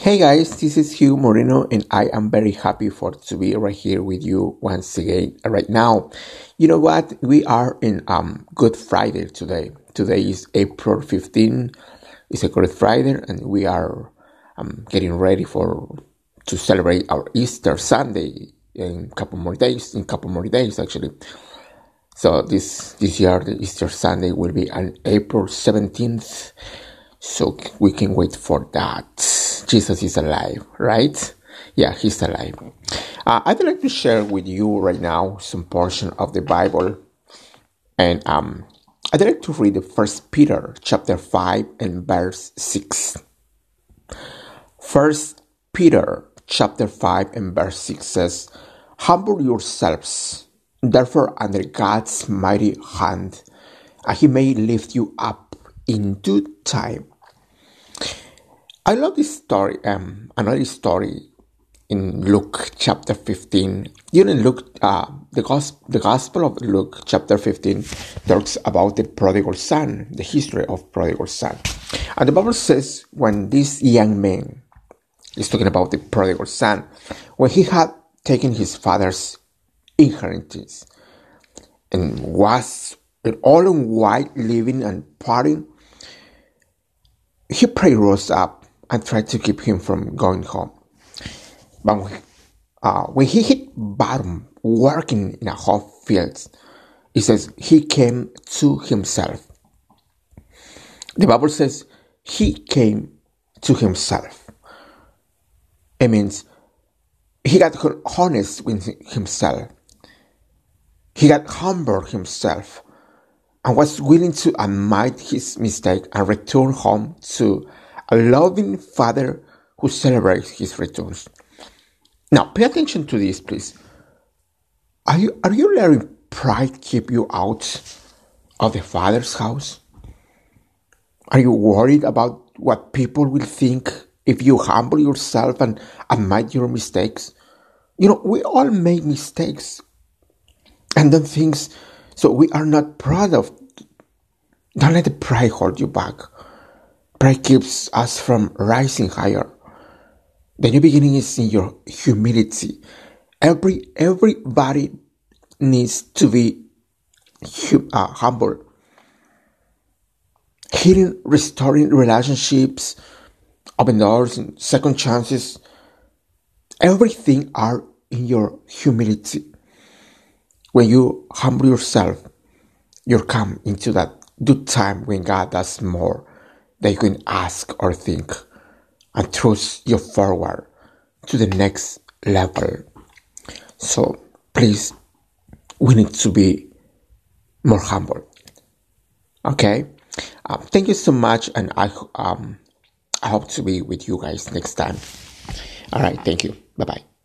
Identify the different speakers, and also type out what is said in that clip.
Speaker 1: Hey guys, this is Hugh Moreno and I am very happy for to be right here with you once again right now. You know what? We are in um Good Friday today. Today is April 15. It's a Good Friday and we are um, getting ready for to celebrate our Easter Sunday in a couple more days, in a couple more days actually. So this this year the Easter Sunday will be on April 17th. So we can wait for that. Jesus is alive, right? Yeah, he's alive. Uh, I'd like to share with you right now some portion of the Bible, and um, I'd like to read the First Peter chapter five and verse six. First Peter chapter five and verse six says, "Humble yourselves, therefore, under God's mighty hand, and He may lift you up in due time." I love this story. Um, another story in Luke chapter 15. You know, Luke, uh, the, gospel, the Gospel of Luke chapter 15 talks about the prodigal son, the history of prodigal son. And the Bible says when this young man is talking about the prodigal son, when he had taken his father's inheritance and was all in white living and partying, he prayed rose up and tried to keep him from going home. But when, uh, when he hit bottom working in a hot fields, he says he came to himself. The Bible says he came to himself. It means he got honest with himself. He got humble himself and was willing to admit his mistake and return home to a loving father who celebrates his returns. Now, pay attention to this, please. Are you, are you letting pride keep you out of the father's house? Are you worried about what people will think if you humble yourself and admit your mistakes? You know, we all make mistakes and then things, so we are not proud of. Don't let the pride hold you back. Pride keeps us from rising higher. The new beginning is in your humility. Every everybody needs to be uh, humble. Healing, restoring relationships, open doors, and second chances. Everything are in your humility. When you humble yourself, you come into that good time when God does more that you can ask or think and thrust you forward to the next level. So please, we need to be more humble. Okay. Um, thank you so much, and I um I hope to be with you guys next time. All right. Thank you. Bye bye.